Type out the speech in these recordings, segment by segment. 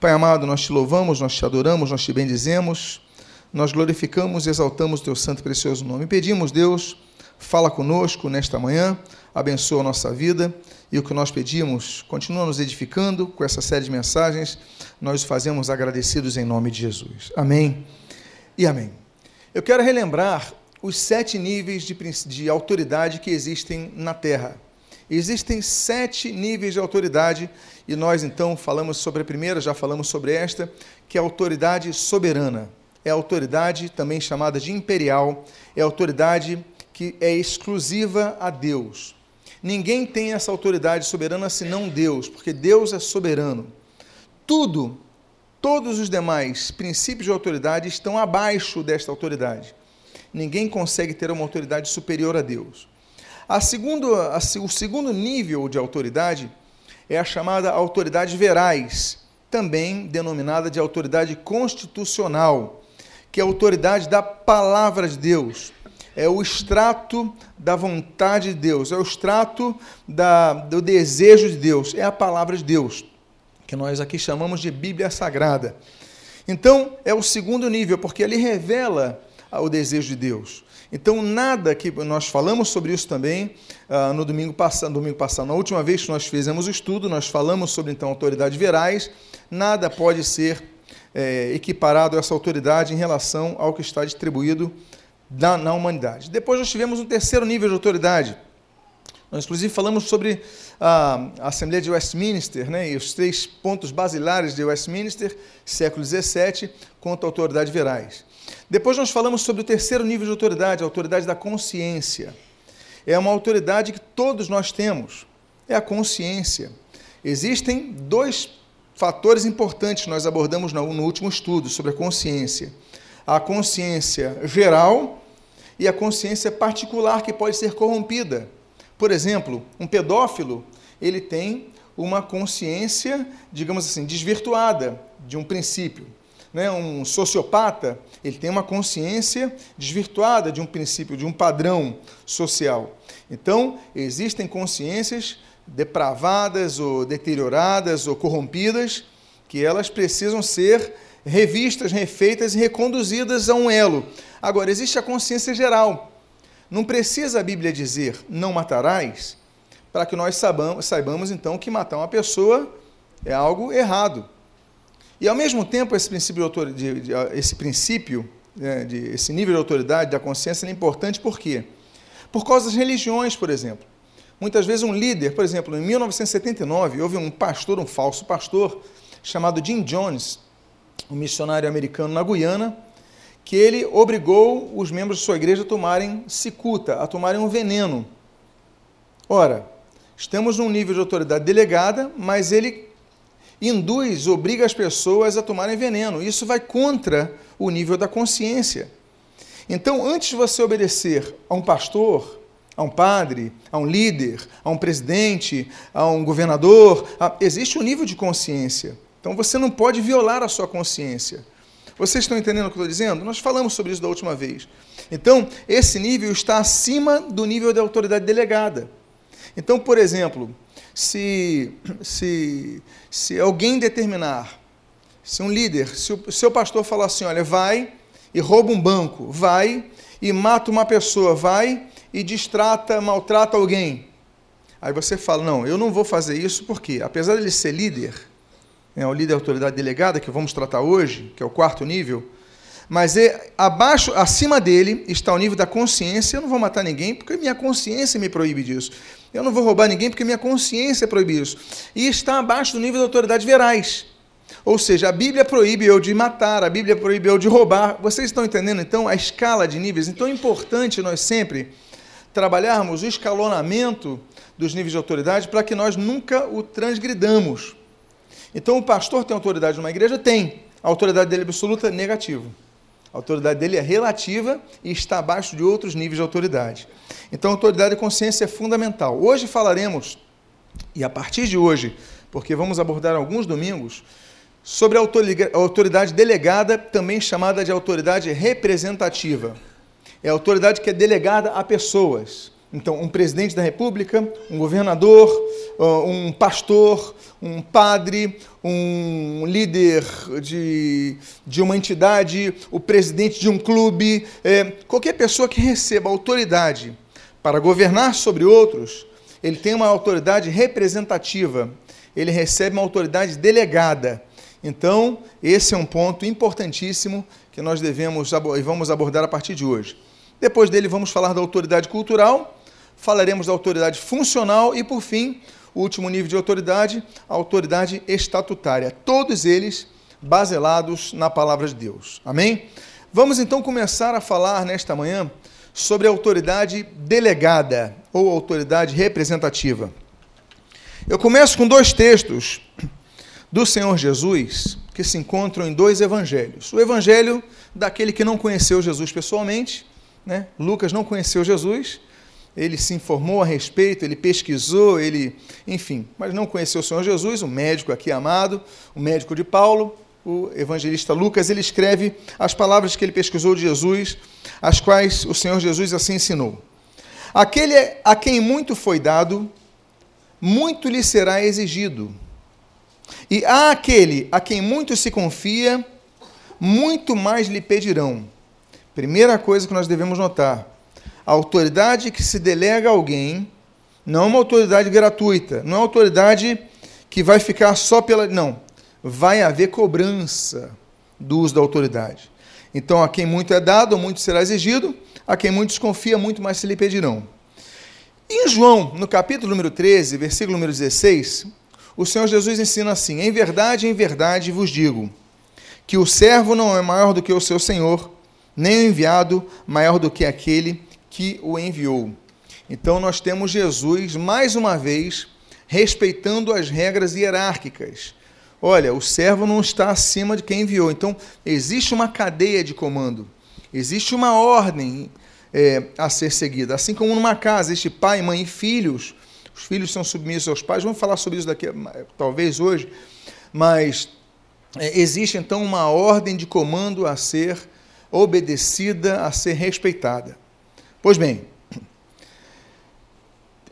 Pai amado, nós te louvamos, nós te adoramos, nós te bendizemos, nós glorificamos e exaltamos o teu santo e precioso nome. Pedimos, Deus, fala conosco nesta manhã, abençoa a nossa vida e o que nós pedimos, continua nos edificando com essa série de mensagens, nós fazemos agradecidos em nome de Jesus. Amém e amém. Eu quero relembrar os sete níveis de, de autoridade que existem na Terra. Existem sete níveis de autoridade e nós então falamos sobre a primeira, já falamos sobre esta, que é a autoridade soberana. É a autoridade também chamada de imperial, é a autoridade que é exclusiva a Deus. Ninguém tem essa autoridade soberana senão Deus, porque Deus é soberano. Tudo, todos os demais princípios de autoridade estão abaixo desta autoridade. Ninguém consegue ter uma autoridade superior a Deus. A segundo, a, o segundo nível de autoridade é a chamada autoridade verais, também denominada de autoridade constitucional, que é a autoridade da palavra de Deus. É o extrato da vontade de Deus, é o extrato da, do desejo de Deus, é a palavra de Deus, que nós aqui chamamos de Bíblia Sagrada. Então, é o segundo nível, porque ele revela o desejo de Deus. Então, nada que nós falamos sobre isso também uh, no domingo passado, domingo passado, na última vez que nós fizemos o estudo, nós falamos sobre então autoridades verais, nada pode ser é, equiparado a essa autoridade em relação ao que está distribuído na, na humanidade. Depois nós tivemos um terceiro nível de autoridade. Nós, inclusive, falamos sobre a Assembleia de Westminster né, e os três pontos basilares de Westminster, século XVII, quanto à autoridade verais. Depois nós falamos sobre o terceiro nível de autoridade, a autoridade da consciência. É uma autoridade que todos nós temos, é a consciência. Existem dois fatores importantes que nós abordamos no último estudo sobre a consciência: a consciência geral e a consciência particular que pode ser corrompida. Por exemplo, um pedófilo, ele tem uma consciência, digamos assim, desvirtuada de um princípio né, um sociopata, ele tem uma consciência desvirtuada de um princípio, de um padrão social. Então, existem consciências depravadas ou deterioradas ou corrompidas que elas precisam ser revistas, refeitas e reconduzidas a um elo. Agora, existe a consciência geral. Não precisa a Bíblia dizer não matarás para que nós saibamos, saibamos então que matar uma pessoa é algo errado. E ao mesmo tempo, esse princípio, de, de, de esse, princípio né, de, esse nível de autoridade da consciência é importante por quê? Por causa das religiões, por exemplo. Muitas vezes um líder, por exemplo, em 1979, houve um pastor, um falso pastor, chamado Jim Jones, um missionário americano na Guiana, que ele obrigou os membros de sua igreja a tomarem cicuta, a tomarem um veneno. Ora, estamos num nível de autoridade delegada, mas ele induz, obriga as pessoas a tomarem veneno. Isso vai contra o nível da consciência. Então, antes de você obedecer a um pastor, a um padre, a um líder, a um presidente, a um governador, a... existe um nível de consciência. Então, você não pode violar a sua consciência. Vocês estão entendendo o que eu estou dizendo? Nós falamos sobre isso da última vez. Então, esse nível está acima do nível da autoridade delegada. Então, por exemplo, se, se, se alguém determinar, se um líder, se o seu pastor falar assim, olha, vai e rouba um banco, vai e mata uma pessoa, vai e distrata, maltrata alguém. Aí você fala, não, eu não vou fazer isso porque, apesar de ele ser líder, é o líder da autoridade delegada, que vamos tratar hoje, que é o quarto nível, mas é, abaixo, acima dele está o nível da consciência. Eu não vou matar ninguém porque minha consciência me proíbe disso. Eu não vou roubar ninguém porque minha consciência proíbe isso. E está abaixo do nível da autoridade verais. Ou seja, a Bíblia proíbe eu de matar, a Bíblia proíbe eu de roubar. Vocês estão entendendo então a escala de níveis? Então é importante nós sempre trabalharmos o escalonamento dos níveis de autoridade para que nós nunca o transgridamos. Então o pastor tem autoridade numa igreja? Tem. A autoridade dele é absoluta? Negativo. A autoridade dele é relativa e está abaixo de outros níveis de autoridade. Então, autoridade e consciência é fundamental. Hoje falaremos, e a partir de hoje, porque vamos abordar alguns domingos, sobre a autoridade delegada, também chamada de autoridade representativa. É a autoridade que é delegada a pessoas. Então, um presidente da República, um governador, um pastor, um padre, um líder de, de uma entidade, o presidente de um clube, é, qualquer pessoa que receba autoridade para governar sobre outros, ele tem uma autoridade representativa, ele recebe uma autoridade delegada. Então, esse é um ponto importantíssimo que nós devemos e vamos abordar a partir de hoje. Depois dele, vamos falar da autoridade cultural, falaremos da autoridade funcional e, por fim, o último nível de autoridade, a autoridade estatutária. Todos eles baselados na palavra de Deus. Amém? Vamos então começar a falar nesta manhã sobre a autoridade delegada ou autoridade representativa. Eu começo com dois textos do Senhor Jesus que se encontram em dois evangelhos. O evangelho daquele que não conheceu Jesus pessoalmente, né? Lucas não conheceu Jesus, ele se informou a respeito, ele pesquisou, ele, enfim, mas não conheceu o Senhor Jesus, o médico aqui amado, o médico de Paulo, o evangelista Lucas, ele escreve as palavras que ele pesquisou de Jesus, as quais o Senhor Jesus assim ensinou. Aquele a quem muito foi dado, muito lhe será exigido. E a aquele a quem muito se confia, muito mais lhe pedirão. Primeira coisa que nós devemos notar: a autoridade que se delega a alguém não é uma autoridade gratuita, não é uma autoridade que vai ficar só pela. Não. Vai haver cobrança do uso da autoridade. Então, a quem muito é dado, muito será exigido, a quem muito desconfia, muito mais se lhe pedirão. Em João, no capítulo número 13, versículo número 16, o Senhor Jesus ensina assim: Em verdade, em verdade vos digo, que o servo não é maior do que o seu senhor, nem o enviado maior do que aquele que o enviou. Então nós temos Jesus, mais uma vez, respeitando as regras hierárquicas. Olha, o servo não está acima de quem enviou. Então, existe uma cadeia de comando, existe uma ordem é, a ser seguida. Assim como numa casa, existe pai, mãe e filhos. Os filhos são submissos aos pais. Vamos falar sobre isso daqui, talvez hoje. Mas é, existe então uma ordem de comando a ser obedecida, a ser respeitada. Pois bem,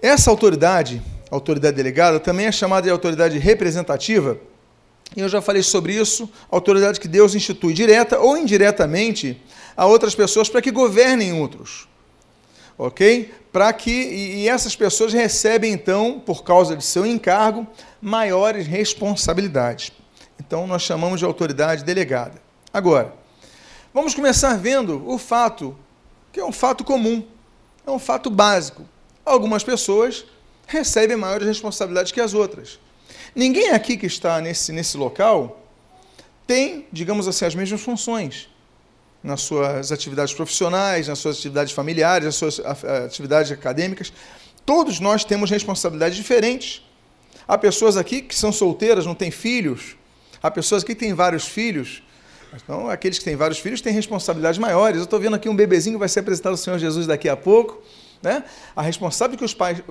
essa autoridade, autoridade delegada, também é chamada de autoridade representativa, e eu já falei sobre isso, autoridade que Deus institui direta ou indiretamente a outras pessoas para que governem outros. Ok? Para que e essas pessoas recebem então, por causa de seu encargo, maiores responsabilidades. Então nós chamamos de autoridade delegada. Agora, vamos começar vendo o fato que é um fato comum, é um fato básico. Algumas pessoas recebem maiores responsabilidades que as outras. Ninguém aqui que está nesse, nesse local tem, digamos assim, as mesmas funções nas suas atividades profissionais, nas suas atividades familiares, nas suas atividades acadêmicas. Todos nós temos responsabilidades diferentes. Há pessoas aqui que são solteiras, não têm filhos. Há pessoas aqui que têm vários filhos então, aqueles que têm vários filhos têm responsabilidades maiores. Eu estou vendo aqui um bebezinho que vai ser apresentado ao Senhor Jesus daqui a pouco. Né? A responsabilidade que os pais,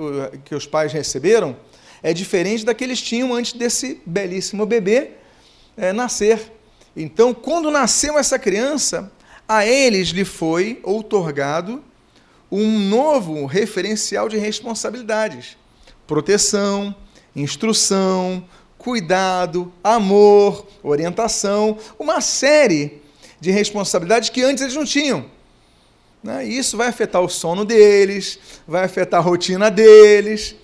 que os pais receberam é diferente da que eles tinham antes desse belíssimo bebê é, nascer. Então, quando nasceu essa criança, a eles lhe foi outorgado um novo referencial de responsabilidades: proteção, instrução, cuidado, amor, orientação, uma série de responsabilidades que antes eles não tinham. Né? E isso vai afetar o sono deles, vai afetar a rotina deles,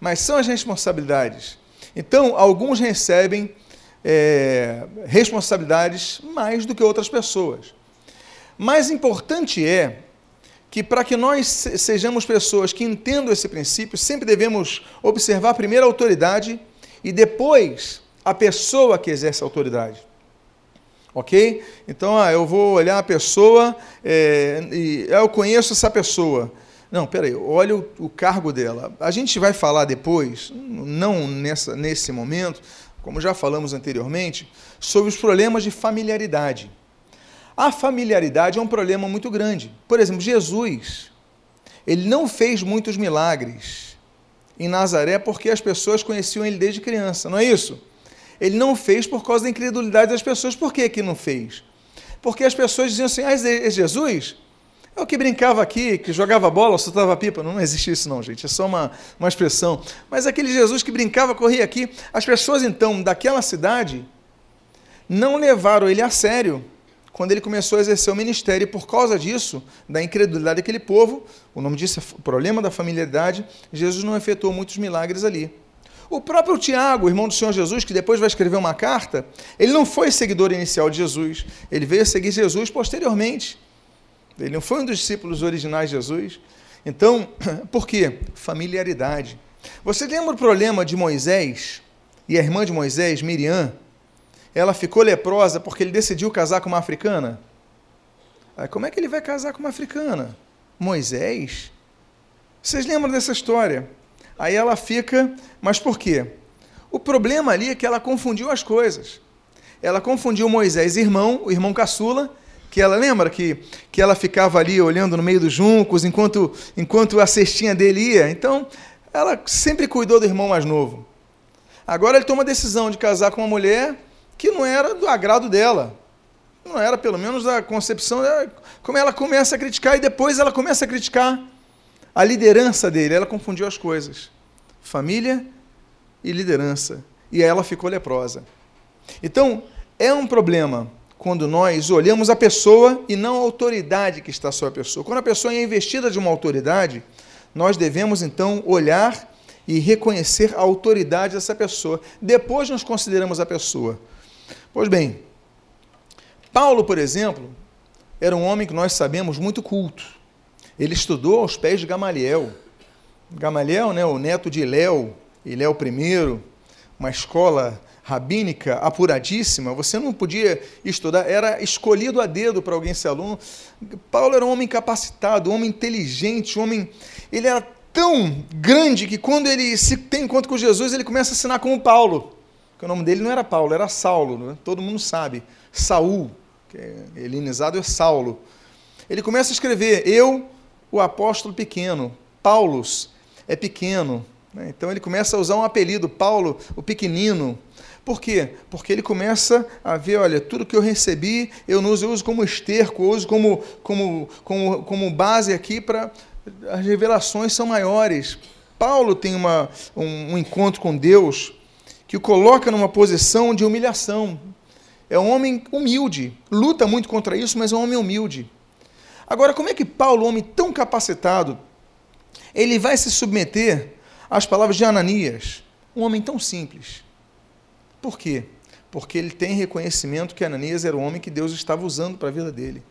mas são as responsabilidades. Então, alguns recebem é, responsabilidades mais do que outras pessoas. Mais importante é que, para que nós sejamos pessoas que entendam esse princípio, sempre devemos observar primeiro a autoridade e depois a pessoa que exerce a autoridade. Ok? Então, ah, eu vou olhar a pessoa é, e eu conheço essa pessoa. Não, peraí, olha o, o, cargo dela. A gente vai falar depois, não nessa, nesse momento, como já falamos anteriormente, sobre os problemas de familiaridade. A familiaridade é um problema muito grande. Por exemplo, Jesus, ele não fez muitos milagres em Nazaré porque as pessoas conheciam ele desde criança, não é isso? Ele não fez por causa da incredulidade das pessoas. Por que, que não fez? Porque as pessoas diziam assim: ah, é Jesus? É o que brincava aqui, que jogava bola, soltava pipa. Não existe isso, não, gente. É só uma, uma expressão. Mas aquele Jesus que brincava, corria aqui. As pessoas, então, daquela cidade, não levaram ele a sério quando ele começou a exercer o ministério. E por causa disso, da incredulidade daquele povo, o nome disso é problema da familiaridade, Jesus não efetuou muitos milagres ali. O próprio Tiago, irmão do Senhor Jesus, que depois vai escrever uma carta, ele não foi seguidor inicial de Jesus, ele veio seguir Jesus posteriormente. Ele não foi um dos discípulos originais de Jesus. Então, por quê? Familiaridade. Você lembra o problema de Moisés e a irmã de Moisés, Miriam? Ela ficou leprosa porque ele decidiu casar com uma africana? Aí, como é que ele vai casar com uma africana? Moisés? Vocês lembram dessa história? Aí ela fica, mas por quê? O problema ali é que ela confundiu as coisas. Ela confundiu Moisés, irmão, o irmão caçula, que ela lembra que, que ela ficava ali olhando no meio dos juncos enquanto, enquanto a cestinha dele ia. Então, ela sempre cuidou do irmão mais novo. Agora ele toma a decisão de casar com uma mulher que não era do agrado dela. Não era, pelo menos, a concepção dela. Como ela começa a criticar e depois ela começa a criticar a liderança dele, ela confundiu as coisas. Família e liderança. E ela ficou leprosa. Então, é um problema quando nós olhamos a pessoa e não a autoridade que está sobre a pessoa. Quando a pessoa é investida de uma autoridade, nós devemos então olhar e reconhecer a autoridade dessa pessoa. Depois nós consideramos a pessoa. Pois bem, Paulo, por exemplo, era um homem que nós sabemos muito culto. Ele estudou aos pés de Gamaliel. Gamaliel, né, o neto de Léo, Iléu I, uma escola rabínica apuradíssima, você não podia estudar, era escolhido a dedo para alguém ser aluno. Paulo era um homem capacitado, um homem inteligente, um homem. Ele era tão grande que quando ele se tem encontro com Jesus, ele começa a assinar como Paulo. Porque o nome dele não era Paulo, era Saulo, né? todo mundo sabe. Saul, que é helenizado é Saulo. Ele começa a escrever: Eu o apóstolo pequeno. Paulus é pequeno. Né? Então ele começa a usar um apelido, Paulo, o pequenino. Por quê? Porque ele começa a ver, olha, tudo que eu recebi, eu não uso, eu uso como esterco, eu uso como, como, como, como base aqui para. As revelações são maiores. Paulo tem uma, um, um encontro com Deus que o coloca numa posição de humilhação. É um homem humilde, luta muito contra isso, mas é um homem humilde. Agora, como é que Paulo, um homem tão capacitado, ele vai se submeter às palavras de Ananias, um homem tão simples? Por quê? Porque ele tem reconhecimento que Ananias era o homem que Deus estava usando para a vida dele.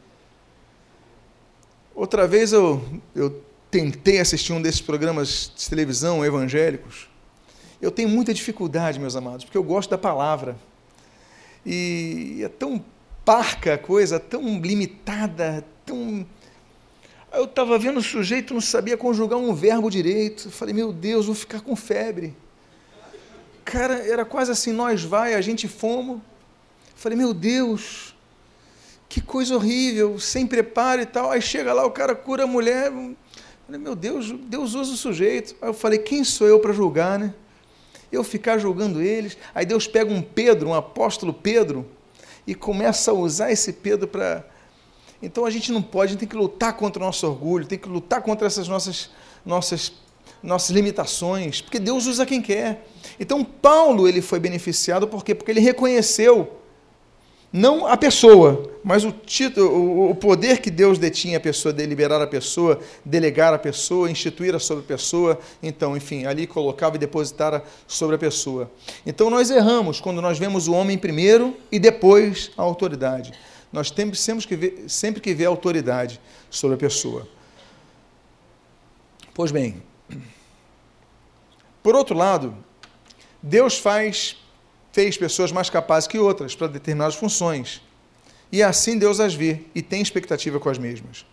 Outra vez eu, eu tentei assistir um desses programas de televisão evangélicos. Eu tenho muita dificuldade, meus amados, porque eu gosto da palavra. E é tão parca a coisa, tão limitada, tão. Eu estava vendo o sujeito não sabia conjugar um verbo direito. Eu falei, meu Deus, vou ficar com febre. Cara, era quase assim, nós vai, a gente fomos. Eu falei, meu Deus, que coisa horrível, sem preparo e tal. Aí chega lá, o cara cura a mulher. Eu falei, meu Deus, Deus usa o sujeito. Aí eu falei, quem sou eu para julgar, né? Eu ficar julgando eles. Aí Deus pega um Pedro, um apóstolo Pedro, e começa a usar esse Pedro para então a gente não pode, a gente tem que lutar contra o nosso orgulho, tem que lutar contra essas nossas, nossas, nossas limitações, porque Deus usa quem quer. Então Paulo ele foi beneficiado por quê? Porque ele reconheceu não a pessoa, mas o título, o poder que Deus detinha a pessoa, deliberar a pessoa, delegar a pessoa, instituir sobre a pessoa, então, enfim, ali colocava e depositara sobre a pessoa. Então nós erramos quando nós vemos o homem primeiro e depois a autoridade. Nós temos sempre que ver, sempre que ver a autoridade sobre a pessoa. Pois bem, por outro lado, Deus faz fez pessoas mais capazes que outras para determinadas funções. E assim Deus as vê e tem expectativa com as mesmas.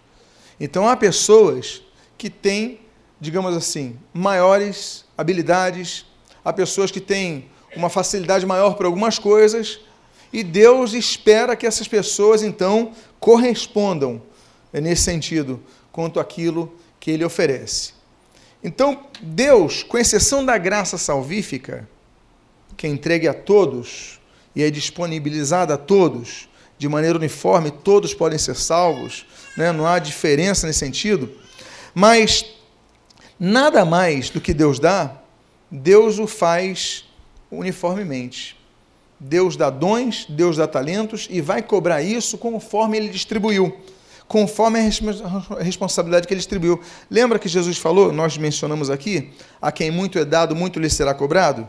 Então há pessoas que têm, digamos assim, maiores habilidades, há pessoas que têm uma facilidade maior para algumas coisas e Deus espera que essas pessoas, então, correspondam é nesse sentido quanto aquilo que ele oferece. Então, Deus, com exceção da graça salvífica, que é entregue a todos e é disponibilizada a todos, de maneira uniforme, todos podem ser salvos, né? não há diferença nesse sentido, mas nada mais do que Deus dá, Deus o faz uniformemente. Deus dá dons, Deus dá talentos e vai cobrar isso conforme ele distribuiu, conforme a responsabilidade que ele distribuiu. Lembra que Jesus falou, nós mencionamos aqui, a quem muito é dado, muito lhe será cobrado?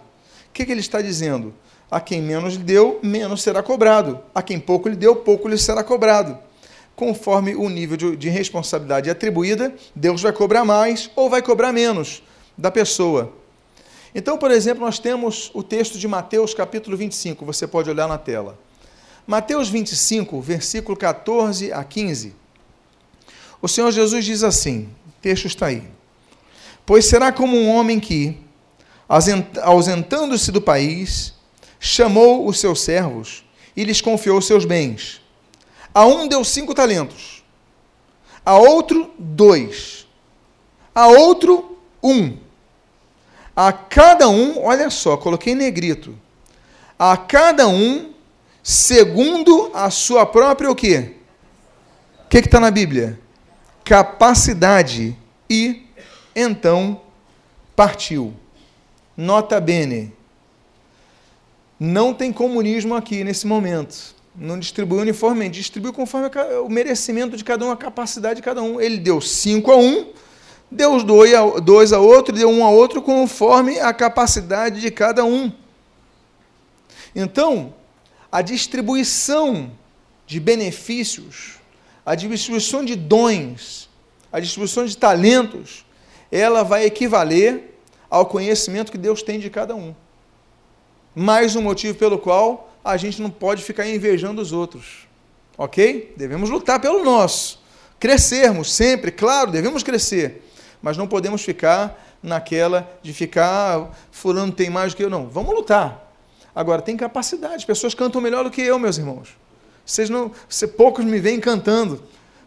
Que, que ele está dizendo? A quem menos lhe deu, menos será cobrado. A quem pouco lhe deu, pouco lhe será cobrado. Conforme o nível de, de responsabilidade atribuída, Deus vai cobrar mais ou vai cobrar menos da pessoa. Então, por exemplo, nós temos o texto de Mateus, capítulo 25, você pode olhar na tela. Mateus 25, versículo 14 a 15. O Senhor Jesus diz assim: o texto está aí. Pois será como um homem que, ausentando-se do país, chamou os seus servos e lhes confiou seus bens. A um deu cinco talentos, a outro dois, a outro um. A cada um, olha só, coloquei em negrito. A cada um, segundo a sua própria o quê? O que está na Bíblia? Capacidade. E então partiu. Nota bene, não tem comunismo aqui nesse momento. Não distribui uniformemente, distribui conforme o merecimento de cada um, a capacidade de cada um. Ele deu cinco a um, deu dois a, dois a outro, deu um a outro, conforme a capacidade de cada um. Então, a distribuição de benefícios, a distribuição de dons, a distribuição de talentos, ela vai equivaler ao conhecimento que Deus tem de cada um mais um motivo pelo qual a gente não pode ficar invejando os outros. Ok? Devemos lutar pelo nosso. Crescermos sempre, claro, devemos crescer. Mas não podemos ficar naquela de ficar, ah, fulano tem mais do que eu. Não, vamos lutar. Agora, tem capacidade. Pessoas cantam melhor do que eu, meus irmãos. Vocês não, você, poucos me veem cantando.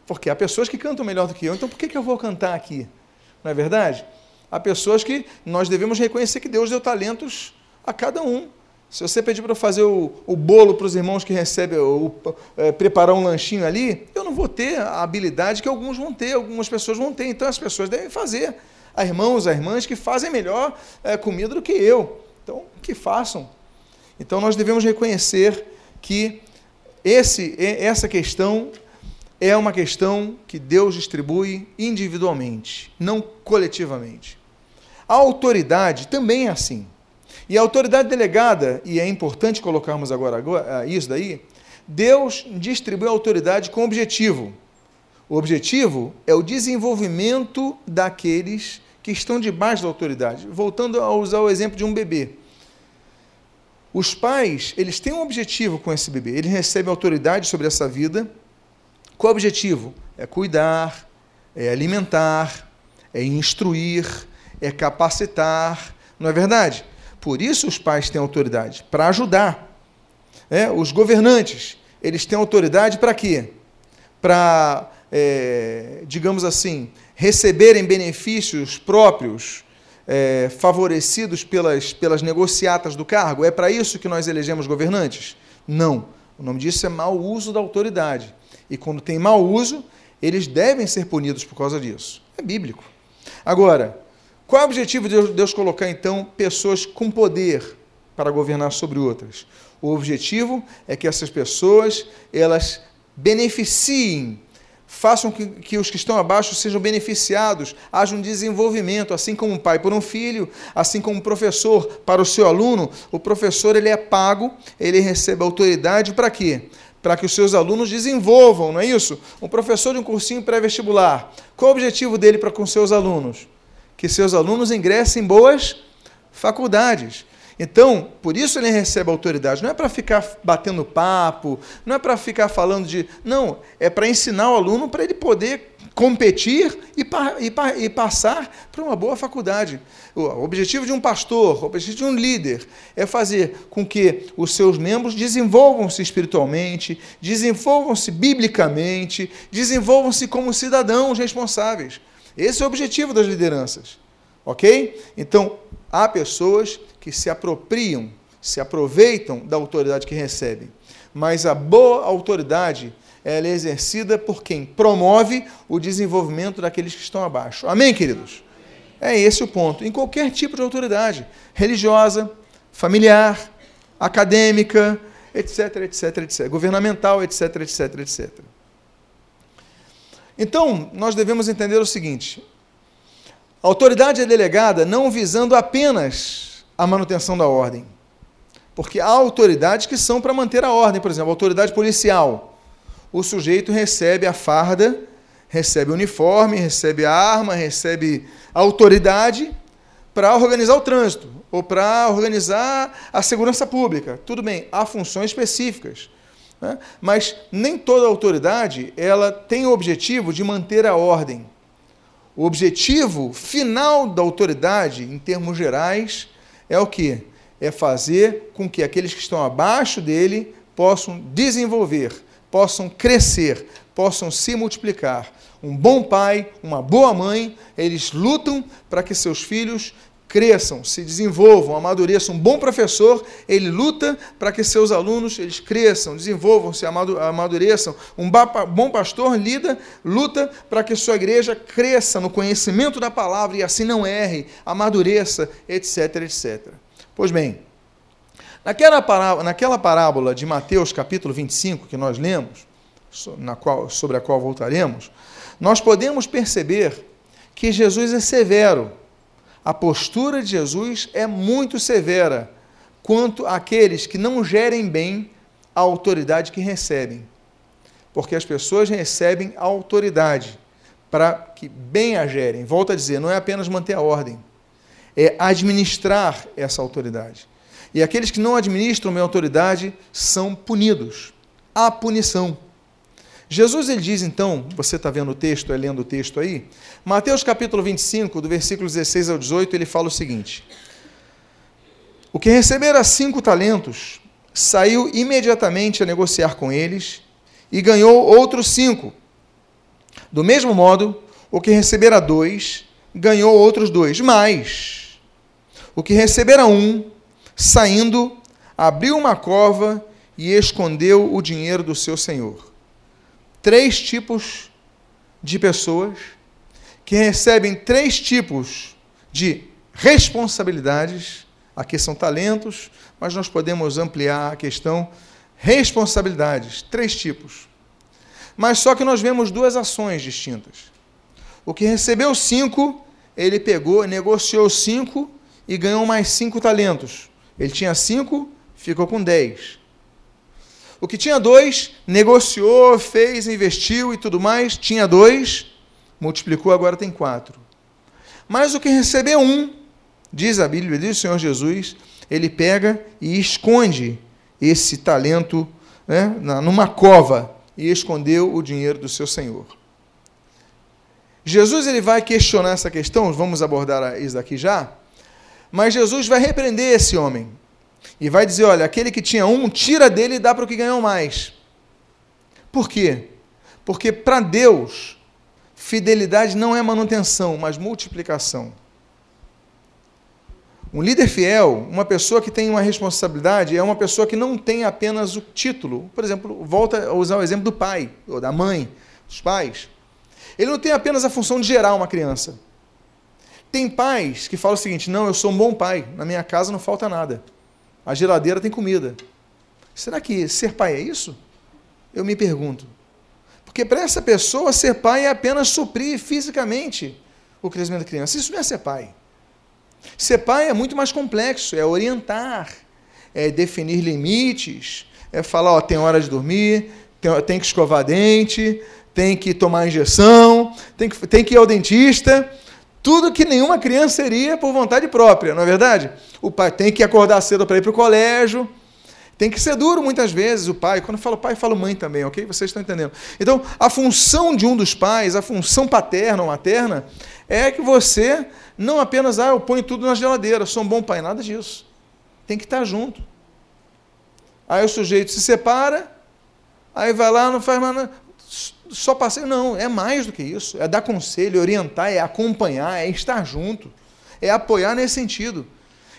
Porque há pessoas que cantam melhor do que eu. Então, por que, que eu vou cantar aqui? Não é verdade? Há pessoas que nós devemos reconhecer que Deus deu talentos a cada um. Se você pedir para eu fazer o, o bolo para os irmãos que recebem, é, preparar um lanchinho ali, eu não vou ter a habilidade que alguns vão ter, algumas pessoas vão ter. Então as pessoas devem fazer. Há irmãos, há irmãs que fazem melhor é, comida do que eu. Então, que façam. Então nós devemos reconhecer que esse, essa questão é uma questão que Deus distribui individualmente, não coletivamente. A autoridade também é assim. E a autoridade delegada, e é importante colocarmos agora, agora isso daí, Deus distribui a autoridade com objetivo. O objetivo é o desenvolvimento daqueles que estão debaixo da autoridade. Voltando a usar o exemplo de um bebê. Os pais, eles têm um objetivo com esse bebê. Eles recebem autoridade sobre essa vida. Qual o objetivo? É cuidar, é alimentar, é instruir, é capacitar. Não é verdade? Por isso os pais têm autoridade, para ajudar. É, os governantes, eles têm autoridade para quê? Para, é, digamos assim, receberem benefícios próprios, é, favorecidos pelas, pelas negociatas do cargo? É para isso que nós elegemos governantes? Não. O nome disso é mau uso da autoridade. E quando tem mau uso, eles devem ser punidos por causa disso. É bíblico. Agora, qual é o objetivo de Deus colocar, então, pessoas com poder para governar sobre outras? O objetivo é que essas pessoas elas beneficiem, façam que, que os que estão abaixo sejam beneficiados, haja um desenvolvimento, assim como um pai por um filho, assim como um professor para o seu aluno. O professor ele é pago, ele recebe autoridade para quê? Para que os seus alunos desenvolvam, não é isso? Um professor de um cursinho pré-vestibular, qual o objetivo dele para com seus alunos? Que seus alunos ingressem em boas faculdades. Então, por isso ele recebe autoridade. Não é para ficar batendo papo, não é para ficar falando de. Não, é para ensinar o aluno para ele poder competir e, e, e passar para uma boa faculdade. O objetivo de um pastor, o objetivo de um líder, é fazer com que os seus membros desenvolvam-se espiritualmente, desenvolvam-se biblicamente, desenvolvam-se como cidadãos responsáveis. Esse é o objetivo das lideranças. Ok? Então, há pessoas que se apropriam, se aproveitam da autoridade que recebem. Mas a boa autoridade ela é exercida por quem promove o desenvolvimento daqueles que estão abaixo. Amém, queridos? É esse o ponto. Em qualquer tipo de autoridade, religiosa, familiar, acadêmica, etc, etc, etc, governamental, etc, etc, etc. Então, nós devemos entender o seguinte: a autoridade é delegada não visando apenas a manutenção da ordem, porque há autoridades que são para manter a ordem, por exemplo, a autoridade policial o sujeito recebe a farda, recebe o uniforme, recebe a arma, recebe a autoridade para organizar o trânsito ou para organizar a segurança pública. Tudo bem, há funções específicas. Né? Mas nem toda autoridade ela tem o objetivo de manter a ordem. O objetivo final da autoridade, em termos gerais, é o que? É fazer com que aqueles que estão abaixo dele possam desenvolver possam crescer, possam se multiplicar. Um bom pai, uma boa mãe, eles lutam para que seus filhos cresçam, se desenvolvam, amadureçam. Um bom professor, ele luta para que seus alunos eles cresçam, desenvolvam, se amadureçam. Um bom pastor lida, luta para que sua igreja cresça no conhecimento da palavra e assim não erre, amadureça, etc, etc. Pois bem, Naquela parábola, naquela parábola de Mateus capítulo 25, que nós lemos, qual, sobre a qual voltaremos, nós podemos perceber que Jesus é severo. A postura de Jesus é muito severa quanto àqueles que não gerem bem a autoridade que recebem. Porque as pessoas recebem a autoridade para que bem a gerem. Volto a dizer, não é apenas manter a ordem, é administrar essa autoridade. E aqueles que não administram minha autoridade são punidos. Há punição. Jesus ele diz então, você está vendo o texto, é lendo o texto aí, Mateus capítulo 25, do versículo 16 ao 18, ele fala o seguinte: O que recebera cinco talentos saiu imediatamente a negociar com eles e ganhou outros cinco. Do mesmo modo, o que recebera dois ganhou outros dois. Mas o que recebera um Saindo, abriu uma cova e escondeu o dinheiro do seu senhor. Três tipos de pessoas que recebem três tipos de responsabilidades. Aqui são talentos, mas nós podemos ampliar a questão responsabilidades, três tipos. Mas só que nós vemos duas ações distintas. O que recebeu cinco, ele pegou, negociou cinco e ganhou mais cinco talentos. Ele tinha cinco, ficou com dez. O que tinha dois, negociou, fez, investiu e tudo mais, tinha dois, multiplicou, agora tem quatro. Mas o que recebeu um, diz a Bíblia, diz o Senhor Jesus, ele pega e esconde esse talento né, numa cova e escondeu o dinheiro do seu Senhor. Jesus ele vai questionar essa questão, vamos abordar isso daqui já, mas Jesus vai repreender esse homem. E vai dizer: olha, aquele que tinha um, tira dele e dá para o que ganhou mais. Por quê? Porque para Deus, fidelidade não é manutenção, mas multiplicação. Um líder fiel, uma pessoa que tem uma responsabilidade, é uma pessoa que não tem apenas o título. Por exemplo, volta a usar o exemplo do pai, ou da mãe, dos pais. Ele não tem apenas a função de gerar uma criança. Tem pais que falam o seguinte: não, eu sou um bom pai, na minha casa não falta nada. A geladeira tem comida. Será que ser pai é isso? Eu me pergunto. Porque para essa pessoa, ser pai é apenas suprir fisicamente o crescimento da criança. Isso não é ser pai. Ser pai é muito mais complexo, é orientar, é definir limites, é falar, ó, tem hora de dormir, tem, tem que escovar dente, tem que tomar injeção, tem que, tem que ir ao dentista. Tudo que nenhuma criança seria por vontade própria, não é verdade? O pai tem que acordar cedo para ir para o colégio, tem que ser duro muitas vezes o pai. Quando eu falo pai, eu falo mãe também, ok? Vocês estão entendendo? Então, a função de um dos pais, a função paterna ou materna, é que você não apenas, ah, eu ponho tudo na geladeira, sou um bom pai, nada disso. Tem que estar junto. Aí o sujeito se separa, aí vai lá, não faz mais nada só passeio, não, é mais do que isso. É dar conselho, é orientar, é acompanhar, é estar junto, é apoiar nesse sentido.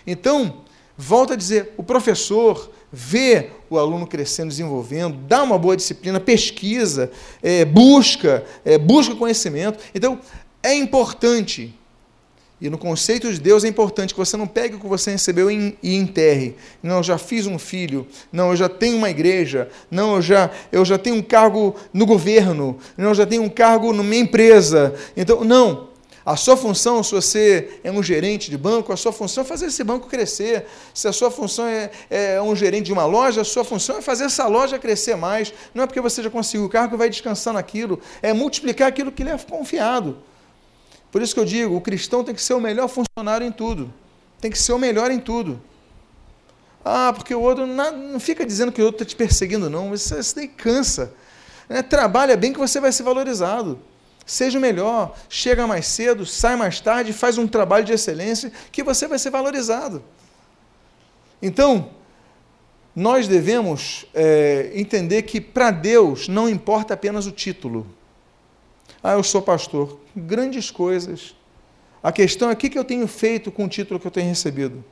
Então, volto a dizer, o professor vê o aluno crescendo, desenvolvendo, dá uma boa disciplina, pesquisa, é, busca, é, busca conhecimento. Então, é importante e no conceito de Deus é importante que você não pegue o que você recebeu e enterre. Não, eu já fiz um filho. Não, eu já tenho uma igreja. Não, eu já, eu já tenho um cargo no governo. Não, eu já tenho um cargo na minha empresa. Então, não. A sua função, se você é um gerente de banco, a sua função é fazer esse banco crescer. Se a sua função é, é um gerente de uma loja, a sua função é fazer essa loja crescer mais. Não é porque você já conseguiu o cargo que vai descansar naquilo. É multiplicar aquilo que lhe é confiado. Por isso que eu digo, o cristão tem que ser o melhor funcionário em tudo. Tem que ser o melhor em tudo. Ah, porque o outro não, fica dizendo que o outro está te perseguindo, não. Isso, isso daí cansa. É, trabalha bem que você vai ser valorizado. Seja o melhor, chega mais cedo, sai mais tarde, faz um trabalho de excelência que você vai ser valorizado. Então, nós devemos é, entender que para Deus não importa apenas o título. Ah, eu sou pastor. Grandes coisas. A questão é o que eu tenho feito com o título que eu tenho recebido.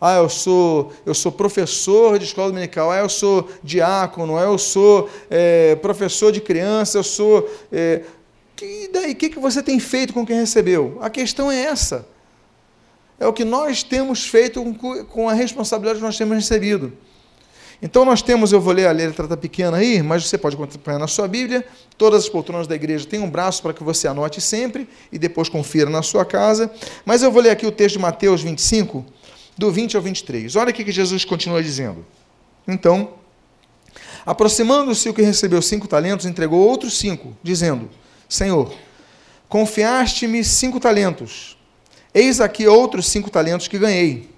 Ah, eu sou, eu sou professor de escola dominical, ah, eu sou diácono, ah, eu sou é, professor de criança, eu sou. É, que daí? O que, que você tem feito com quem recebeu? A questão é essa. É o que nós temos feito com a responsabilidade que nós temos recebido. Então nós temos, eu vou ler a letra tá pequena aí, mas você pode acompanhar na sua Bíblia. Todas as poltronas da igreja têm um braço para que você anote sempre e depois confira na sua casa. Mas eu vou ler aqui o texto de Mateus 25, do 20 ao 23. Olha o que Jesus continua dizendo. Então, aproximando-se o que recebeu cinco talentos, entregou outros cinco, dizendo: Senhor, confiaste-me cinco talentos. Eis aqui outros cinco talentos que ganhei.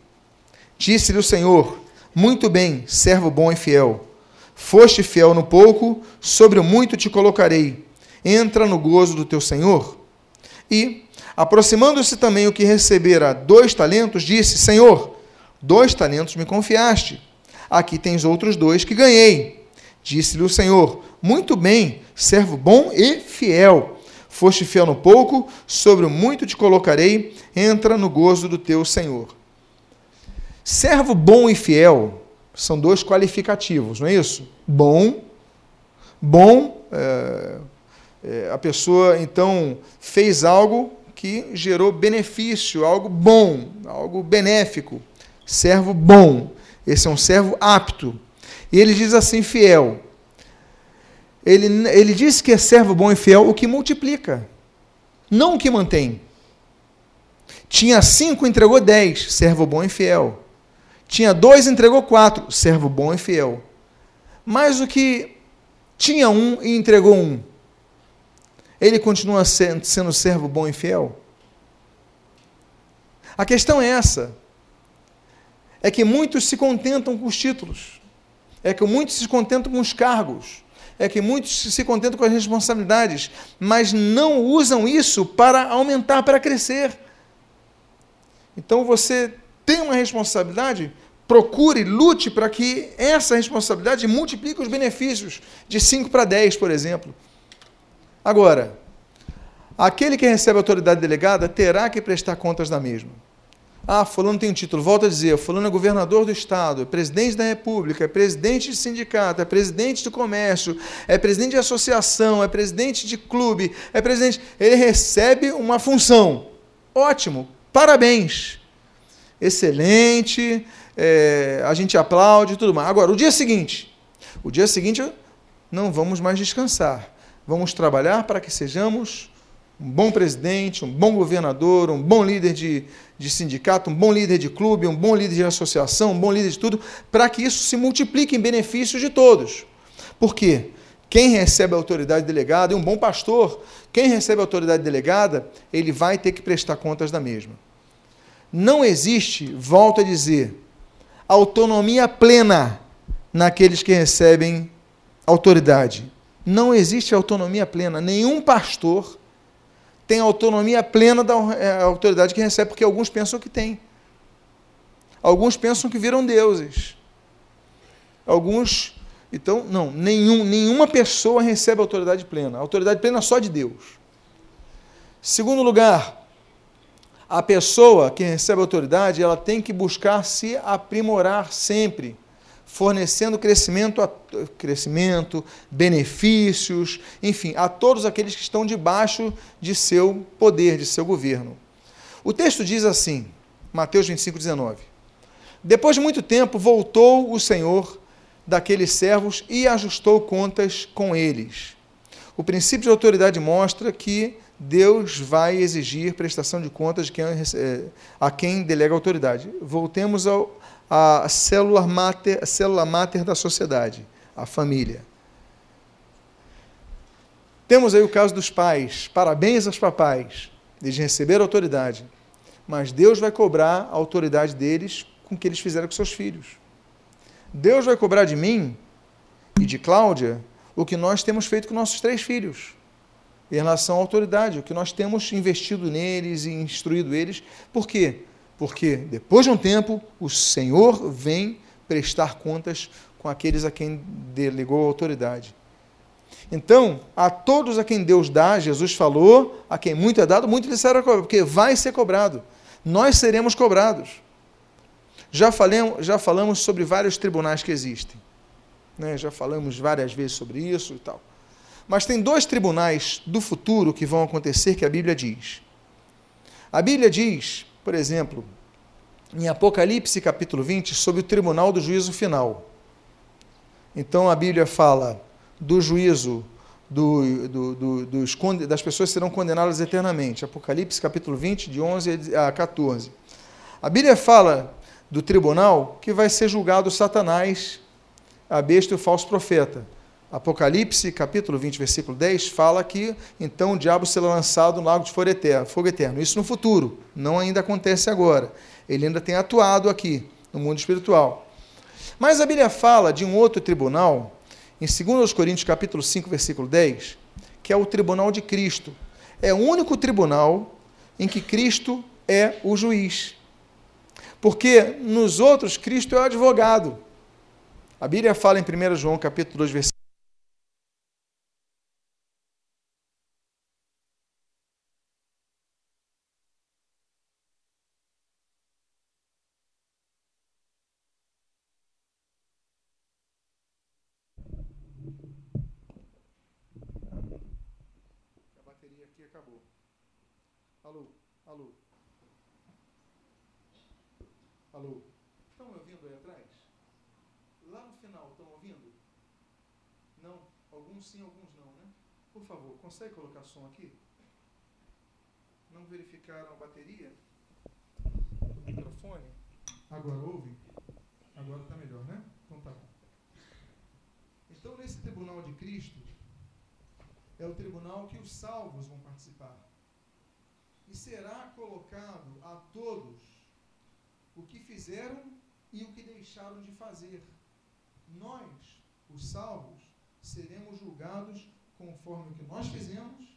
Disse-lhe o Senhor: muito bem, servo bom e fiel. Foste fiel no pouco, sobre o muito te colocarei. Entra no gozo do teu Senhor. E, aproximando-se também o que recebera dois talentos, disse: Senhor, dois talentos me confiaste. Aqui tens outros dois que ganhei. Disse-lhe o Senhor: Muito bem, servo bom e fiel. Foste fiel no pouco, sobre o muito te colocarei. Entra no gozo do teu Senhor. Servo bom e fiel são dois qualificativos, não é isso? Bom, bom, é, é, a pessoa então fez algo que gerou benefício, algo bom, algo benéfico. Servo bom, esse é um servo apto. E ele diz assim: fiel. Ele, ele diz que é servo bom e fiel o que multiplica, não o que mantém. Tinha cinco, entregou dez, servo bom e fiel. Tinha dois, entregou quatro. Servo bom e fiel. Mas o que tinha um e entregou um, ele continua sendo servo bom e fiel? A questão é essa. É que muitos se contentam com os títulos. É que muitos se contentam com os cargos. É que muitos se contentam com as responsabilidades, mas não usam isso para aumentar, para crescer. Então você tem uma responsabilidade, procure, lute para que essa responsabilidade multiplique os benefícios de 5 para 10, por exemplo. Agora, aquele que recebe autoridade delegada terá que prestar contas da mesma. Ah, fulano tem um título, volto a dizer, fulano é governador do estado, é presidente da república, é presidente de sindicato, é presidente de comércio, é presidente de associação, é presidente de clube, é presidente... Ele recebe uma função. Ótimo, parabéns excelente, é, a gente aplaude e tudo mais. Agora, o dia seguinte, o dia seguinte não vamos mais descansar. Vamos trabalhar para que sejamos um bom presidente, um bom governador, um bom líder de, de sindicato, um bom líder de clube, um bom líder de associação, um bom líder de tudo, para que isso se multiplique em benefício de todos. Por quê? Quem recebe a autoridade delegada, e um bom pastor, quem recebe a autoridade delegada, ele vai ter que prestar contas da mesma. Não existe, volto a dizer, autonomia plena naqueles que recebem autoridade. Não existe autonomia plena. Nenhum pastor tem autonomia plena da é, autoridade que recebe, porque alguns pensam que tem. Alguns pensam que viram deuses. Alguns. Então, não, nenhum, nenhuma pessoa recebe autoridade plena. Autoridade plena só de Deus. Segundo lugar, a pessoa que recebe autoridade, ela tem que buscar se aprimorar sempre. fornecendo crescimento, a, crescimento, benefícios, enfim, a todos aqueles que estão debaixo de seu poder, de seu governo. O texto diz assim, Mateus 25, 19: Depois de muito tempo, voltou o Senhor daqueles servos e ajustou contas com eles. O princípio de autoridade mostra que Deus vai exigir prestação de contas de quem, eh, a quem delega autoridade. Voltemos ao, à célula máter, a célula máter da sociedade, a família. Temos aí o caso dos pais. Parabéns aos papais. Eles receberam autoridade. Mas Deus vai cobrar a autoridade deles com o que eles fizeram com seus filhos. Deus vai cobrar de mim e de Cláudia o que nós temos feito com nossos três filhos em relação à autoridade, o que nós temos investido neles e instruído eles. Por quê? Porque depois de um tempo, o Senhor vem prestar contas com aqueles a quem delegou a autoridade. Então, a todos a quem Deus dá, Jesus falou, a quem muito é dado, muito lhe será cobrado, porque vai ser cobrado. Nós seremos cobrados. Já, falemos, já falamos sobre vários tribunais que existem. Né? Já falamos várias vezes sobre isso e tal. Mas tem dois tribunais do futuro que vão acontecer que a Bíblia diz. A Bíblia diz, por exemplo, em Apocalipse capítulo 20, sobre o tribunal do juízo final. Então a Bíblia fala do juízo do, do, do, dos, das pessoas serão condenadas eternamente. Apocalipse capítulo 20, de 11 a 14. A Bíblia fala do tribunal que vai ser julgado Satanás, a besta e o falso profeta. Apocalipse, capítulo 20, versículo 10, fala que então o diabo será lançado no lago de fogo eterno, fogo eterno. Isso no futuro, não ainda acontece agora. Ele ainda tem atuado aqui, no mundo espiritual. Mas a Bíblia fala de um outro tribunal, em 2 Coríntios, capítulo 5, versículo 10, que é o tribunal de Cristo. É o único tribunal em que Cristo é o juiz. Porque nos outros, Cristo é o advogado. A Bíblia fala em 1 João, capítulo 2, versículo sim, alguns não, né? Por favor, consegue colocar som aqui? Não verificaram a bateria do microfone? Agora ouve? Agora está melhor, né? Então tá bom. Então, nesse tribunal de Cristo, é o tribunal que os salvos vão participar. E será colocado a todos o que fizeram e o que deixaram de fazer. Nós, os salvos, seremos julgados conforme o que nós fizemos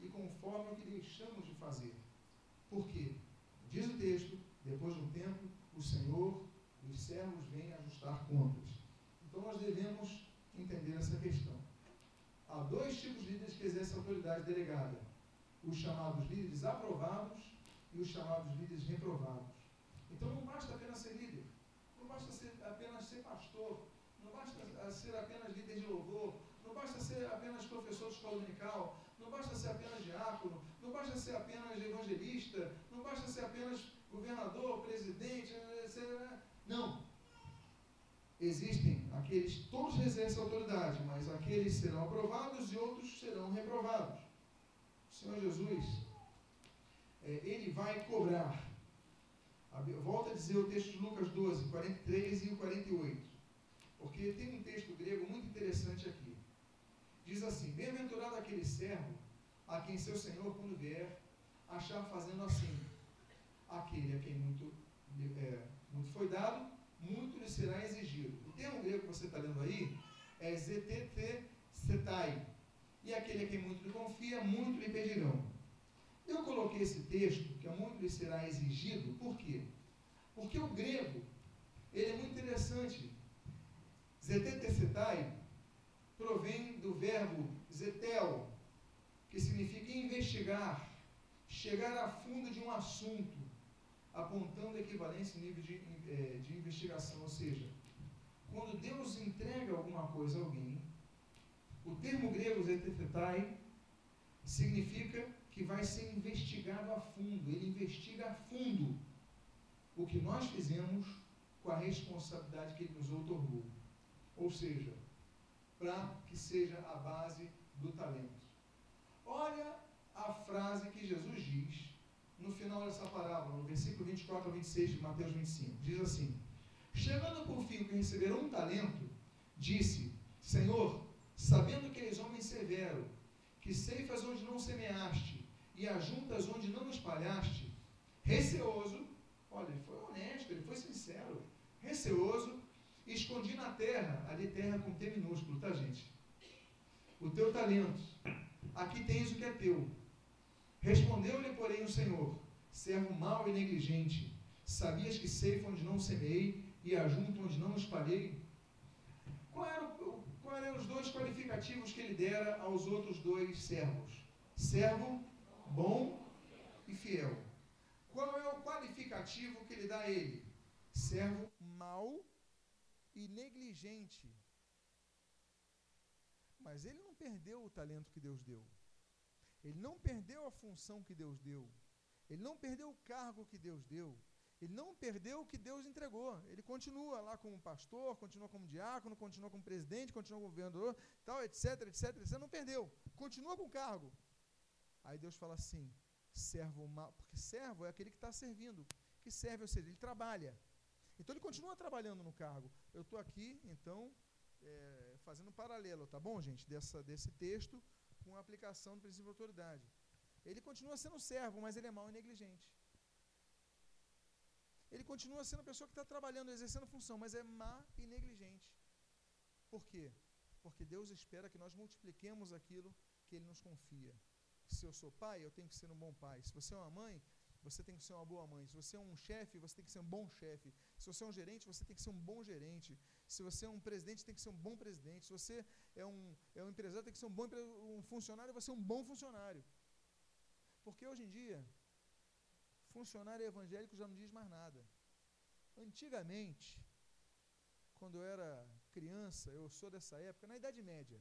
e conforme o que deixamos de fazer. Por quê? Diz o texto, depois de um tempo, o Senhor dos servos vem ajustar contas. Então nós devemos entender essa questão. Há dois tipos de líderes que exercem autoridade delegada: os chamados líderes aprovados e os chamados líderes reprovados. Então não basta apenas ser líder, não basta ser, apenas ser pastor, não basta ser apenas líder de louvor, não basta ser apenas professor de escola dominical, não basta ser apenas diácono, não basta ser apenas evangelista, não basta ser apenas governador, presidente, etc. Não. Existem aqueles, todos exercem autoridade, mas aqueles serão aprovados e outros serão reprovados. O Senhor Jesus, é, ele vai cobrar. Volta a dizer o texto de Lucas 12, 43 e 48. Porque tem um texto grego muito interessante aqui. Diz assim: Bem-aventurado aquele servo a quem seu senhor, quando vier, achar fazendo assim. Aquele a quem muito, é, muito foi dado, muito lhe será exigido. O termo grego que você está lendo aí é ZTT setai. E aquele a quem muito lhe confia, muito lhe pedirão. Eu coloquei esse texto, que é muito lhe será exigido, por quê? Porque o grego, ele é muito interessante. Zetetesetai provém do verbo zetel, que significa investigar, chegar a fundo de um assunto, apontando equivalência em nível de, é, de investigação, ou seja, quando Deus entrega alguma coisa a alguém, o termo grego zetetetai significa que vai ser investigado a fundo. Ele investiga a fundo o que nós fizemos com a responsabilidade que ele nos otorgou. Ou seja, para que seja a base do talento. Olha a frase que Jesus diz no final dessa parábola, no versículo 24 a 26 de Mateus 25. Diz assim: Chegando por fim que receberam um talento, disse: Senhor, sabendo que és homem severo, que ceifas onde não semeaste e ajuntas onde não espalhaste, receoso, olha, ele foi honesto, ele foi sincero, receoso, escondi na terra, ali terra com T minúsculo, tá gente? O teu talento, aqui tens o que é teu. Respondeu-lhe, porém, o Senhor, servo mau e negligente, sabias que ceifo onde não semeei e ajunto onde não espalhei? Qual eram, eram os dois qualificativos que ele dera aos outros dois servos? Servo bom e fiel. Qual é o qualificativo que ele dá a ele? Servo mau e negligente. Mas ele não perdeu o talento que Deus deu. Ele não perdeu a função que Deus deu. Ele não perdeu o cargo que Deus deu. Ele não perdeu o que Deus entregou. Ele continua lá como pastor, continua como diácono, continua como presidente, continua como governador, tal, etc, etc, etc. Não perdeu. Continua com o cargo. Aí Deus fala assim: servo mal, porque servo é aquele que está servindo, que serve, ou seja, ele trabalha. Então ele continua trabalhando no cargo. Eu estou aqui, então, é, fazendo um paralelo, tá bom, gente, dessa, desse texto com a aplicação do princípio de autoridade. Ele continua sendo servo, mas ele é mau e negligente ele continua sendo a pessoa que está trabalhando, exercendo função, mas é má e negligente. Por quê? Porque Deus espera que nós multipliquemos aquilo que Ele nos confia. Se eu sou pai, eu tenho que ser um bom pai. Se você é uma mãe, você tem que ser uma boa mãe. Se você é um chefe, você tem que ser um bom chefe. Se você é um gerente, você tem que ser um bom gerente. Se você é um presidente, tem que ser um bom presidente. Se você é um, é um empresário, tem que ser um bom um funcionário, você é um bom funcionário. Porque hoje em dia, funcionário evangélico já não diz mais nada. Antigamente, quando eu era criança, eu sou dessa época, na Idade Média.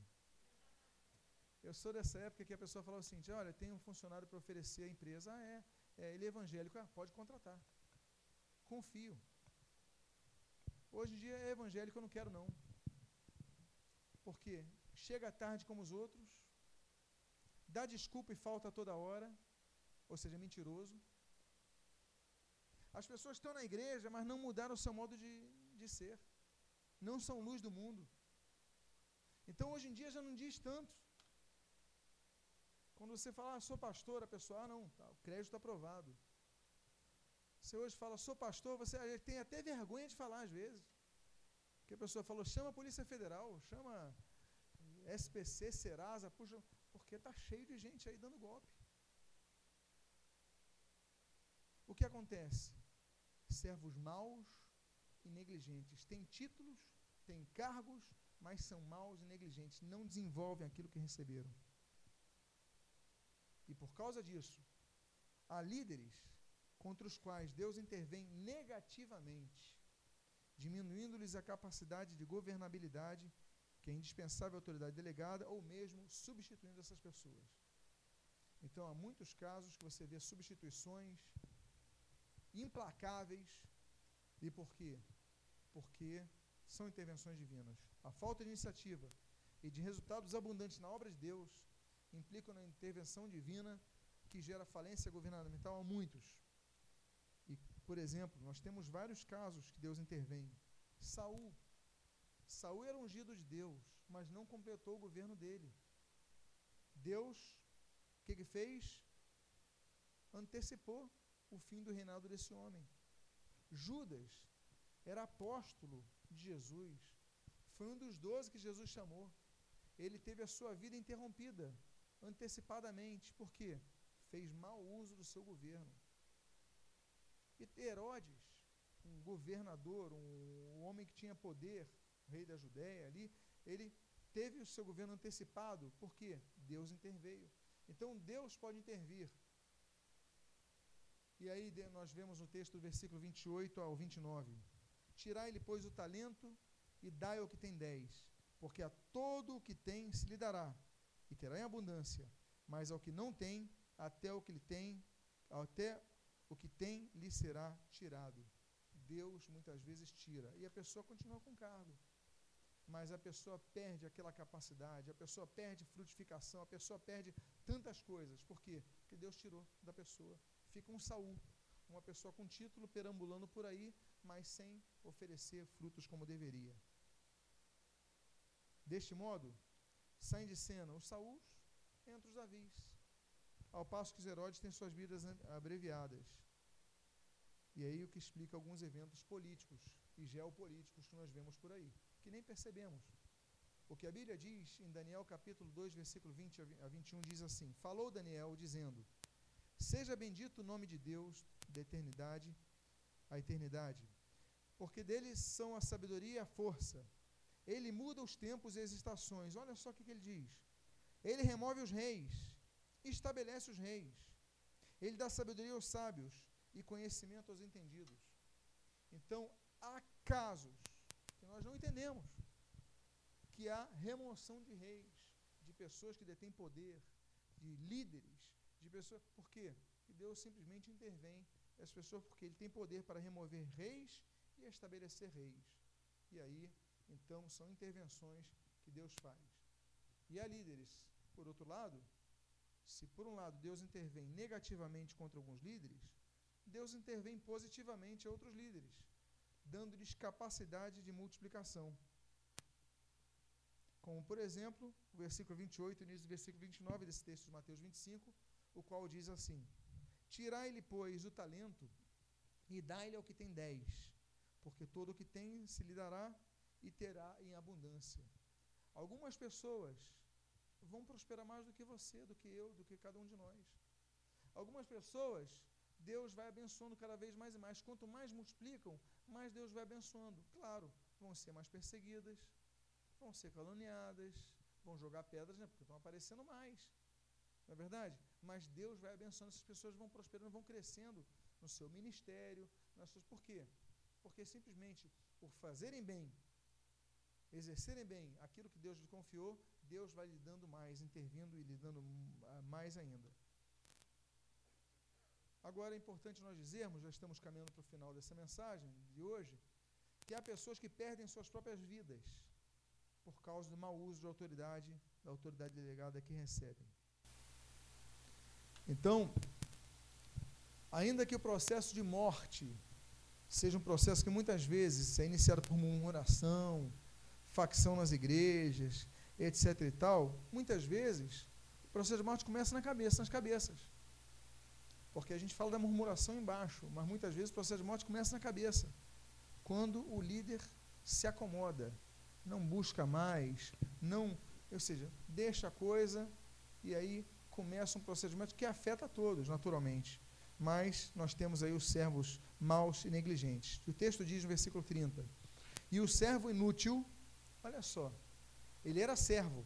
Eu sou dessa época que a pessoa falava assim: olha, tem um funcionário para oferecer à empresa. Ah, é, é, ele é evangélico, ah, pode contratar. Confio. Hoje em dia é evangélico, eu não quero não. Porque chega tarde como os outros, dá desculpa e falta toda hora, ou seja, é mentiroso as pessoas estão na igreja, mas não mudaram o seu modo de, de ser. Não são luz do mundo. Então hoje em dia já não diz tanto. Quando você fala, ah, sou pastor, a pessoa, ah, não, tá, o crédito está aprovado. Você hoje fala, sou pastor, você tem até vergonha de falar às vezes. Porque a pessoa falou, chama a Polícia Federal, chama SPC, Serasa, puxa, porque está cheio de gente aí dando golpe. O que acontece? servos maus e negligentes. Têm títulos, têm cargos, mas são maus e negligentes. Não desenvolvem aquilo que receberam. E por causa disso, há líderes contra os quais Deus intervém negativamente, diminuindo-lhes a capacidade de governabilidade, que é indispensável à autoridade delegada, ou mesmo substituindo essas pessoas. Então, há muitos casos que você vê substituições, implacáveis. E por quê? Porque são intervenções divinas. A falta de iniciativa e de resultados abundantes na obra de Deus implicam na intervenção divina que gera falência governamental a muitos. Por exemplo, nós temos vários casos que Deus intervém. Saul. Saul era ungido de Deus, mas não completou o governo dele. Deus, o que, que fez? Antecipou o fim do reinado desse homem. Judas era apóstolo de Jesus, foi um dos doze que Jesus chamou. Ele teve a sua vida interrompida antecipadamente, porque fez mau uso do seu governo. E Herodes, um governador, um, homem que tinha poder, rei da Judéia ali, ele teve o seu governo antecipado, porque Deus interveio. Então Deus pode intervir e aí nós vemos no texto do versículo 28 ao 29. Tirai-lhe, pois, o talento e dai ao que tem dez, porque a todo o que tem se lhe dará, e terá em abundância, mas ao que não tem, até o que lhe tem, até o que tem lhe será tirado. Deus muitas vezes tira, e a pessoa continua com cargo. Mas a pessoa perde aquela capacidade, a pessoa perde frutificação, a pessoa perde tantas coisas. Por quê? Porque Deus tirou da pessoa. Fica um Saul, uma pessoa com título perambulando por aí, mas sem oferecer frutos como deveria. Deste modo, saem de cena os Saúls entre os Davis, ao passo que os Herodes têm suas vidas abreviadas. E aí o que explica alguns eventos políticos e geopolíticos que nós vemos por aí, que nem percebemos. O que a Bíblia diz em Daniel capítulo 2, versículo 20 a 21 diz assim: Falou Daniel dizendo: Seja bendito o nome de Deus da eternidade à eternidade, porque deles são a sabedoria e a força ele muda os tempos e as estações. Olha só o que ele diz. Ele remove os reis, estabelece os reis. Ele dá sabedoria aos sábios e conhecimento aos entendidos. Então, há casos que nós não entendemos que há remoção de reis, de pessoas que detêm poder, de líderes, de pessoas. Por quê? Que Deus simplesmente intervém as pessoas porque ele tem poder para remover reis e estabelecer reis. E aí então, são intervenções que Deus faz. E há líderes, por outro lado, se por um lado Deus intervém negativamente contra alguns líderes, Deus intervém positivamente a outros líderes, dando-lhes capacidade de multiplicação. Como, por exemplo, o versículo 28, início do versículo 29 desse texto de Mateus 25, o qual diz assim: Tirai-lhe, pois, o talento e dai-lhe ao que tem dez, porque todo o que tem se lhe dará e terá em abundância. Algumas pessoas vão prosperar mais do que você, do que eu, do que cada um de nós. Algumas pessoas, Deus vai abençoando cada vez mais e mais. Quanto mais multiplicam, mais Deus vai abençoando. Claro, vão ser mais perseguidas, vão ser caluniadas, vão jogar pedras, né, porque estão aparecendo mais. Não é verdade? Mas Deus vai abençoando, essas pessoas vão prosperando, vão crescendo no seu ministério. Nas suas... Por quê? Porque simplesmente por fazerem bem exercerem bem aquilo que Deus lhe confiou, Deus vai lhe dando mais, intervindo e lhe dando mais ainda. Agora é importante nós dizermos, já estamos caminhando para o final dessa mensagem de hoje, que há pessoas que perdem suas próprias vidas por causa do mau uso de autoridade, da autoridade delegada que recebem. Então, ainda que o processo de morte seja um processo que muitas vezes é iniciado por murmuração, facção nas igrejas, etc e tal, muitas vezes o processo de morte começa na cabeça, nas cabeças. Porque a gente fala da murmuração embaixo, mas muitas vezes o processo de morte começa na cabeça. Quando o líder se acomoda, não busca mais, não, ou seja, deixa a coisa e aí começa um morte que afeta a todos, naturalmente. Mas nós temos aí os servos maus e negligentes. O texto diz no versículo 30: E o servo inútil Olha só, ele era servo,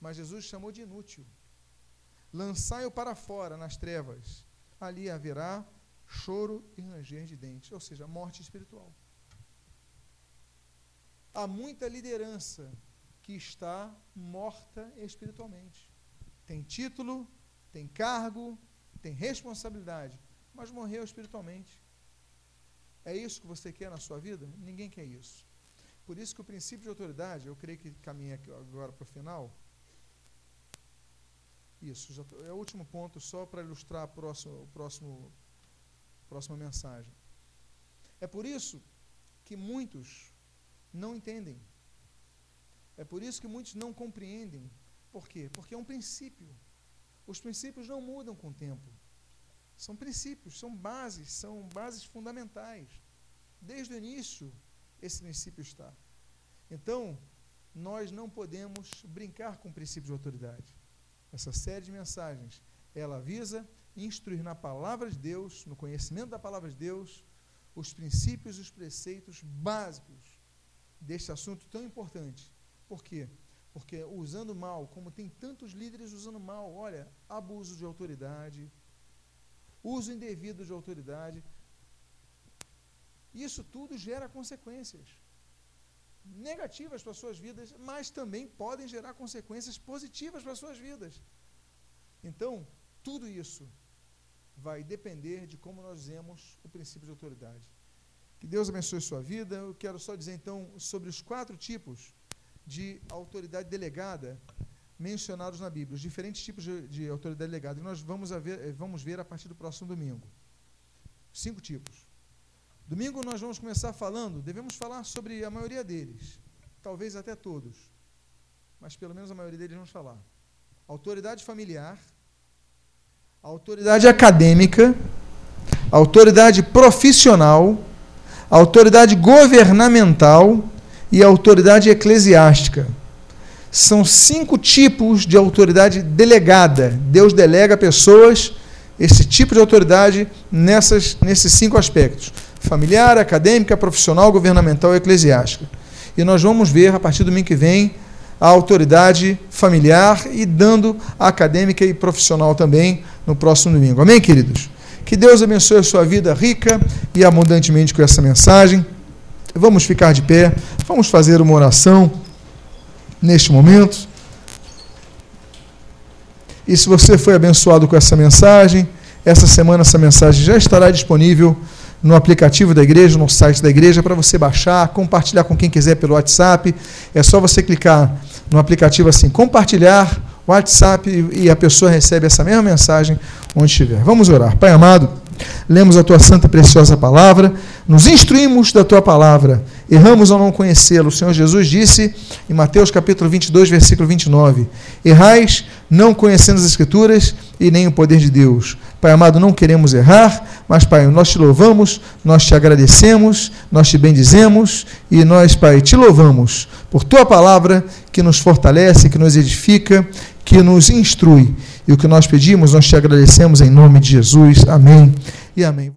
mas Jesus chamou de inútil. Lançai-o para fora nas trevas, ali haverá choro e ranger de dentes, ou seja, morte espiritual. Há muita liderança que está morta espiritualmente. Tem título, tem cargo, tem responsabilidade, mas morreu espiritualmente. É isso que você quer na sua vida? Ninguém quer isso. Por isso que o princípio de autoridade, eu creio que caminha agora para o final. Isso, tô, é o último ponto, só para ilustrar a próxima, o próximo, próxima mensagem. É por isso que muitos não entendem. É por isso que muitos não compreendem. Por quê? Porque é um princípio. Os princípios não mudam com o tempo. São princípios, são bases, são bases fundamentais. Desde o início, esse princípio está. Então, nós não podemos brincar com o princípio de autoridade. Essa série de mensagens, ela visa instruir na palavra de Deus, no conhecimento da palavra de Deus, os princípios e os preceitos básicos deste assunto tão importante. Por quê? Porque usando mal, como tem tantos líderes usando mal, olha, abuso de autoridade, uso indevido de autoridade, isso tudo gera consequências. negativas para suas vidas, mas também podem gerar consequências positivas para suas vidas. Então, tudo isso vai depender de como nós vemos o princípio de autoridade. Que Deus abençoe sua vida. Eu quero só dizer então sobre os quatro tipos de autoridade delegada mencionados na Bíblia, os diferentes tipos de, de autoridade delegada. E nós vamos, ver, eh, vamos ver a partir do próximo domingo. Cinco tipos. Domingo nós vamos começar falando, devemos falar sobre a maioria deles, talvez até todos, mas pelo menos a maioria deles vamos falar. Autoridade familiar, autoridade acadêmica, autoridade profissional, autoridade governamental e autoridade eclesiástica. São cinco tipos de autoridade delegada. Deus delega pessoas esse tipo de autoridade nessas, nesses cinco aspectos: familiar, acadêmica, profissional, governamental e eclesiástica. E nós vamos ver a partir do domingo que vem a autoridade familiar e dando a acadêmica e profissional também no próximo domingo. Amém, queridos? Que Deus abençoe a sua vida rica e abundantemente com essa mensagem. Vamos ficar de pé, vamos fazer uma oração neste momento. E se você foi abençoado com essa mensagem, essa semana essa mensagem já estará disponível no aplicativo da igreja, no site da igreja, para você baixar, compartilhar com quem quiser pelo WhatsApp. É só você clicar no aplicativo assim, compartilhar WhatsApp e a pessoa recebe essa mesma mensagem onde estiver. Vamos orar. Pai amado, lemos a tua santa e preciosa palavra, nos instruímos da tua palavra, erramos ao não conhecê-lo. O Senhor Jesus disse em Mateus capítulo 22, versículo 29: Errais não conhecendo as Escrituras e nem o poder de Deus. Pai amado, não queremos errar, mas, Pai, nós te louvamos, nós te agradecemos, nós te bendizemos e nós, Pai, te louvamos por tua palavra que nos fortalece, que nos edifica, que nos instrui. E o que nós pedimos, nós te agradecemos em nome de Jesus. Amém e amém.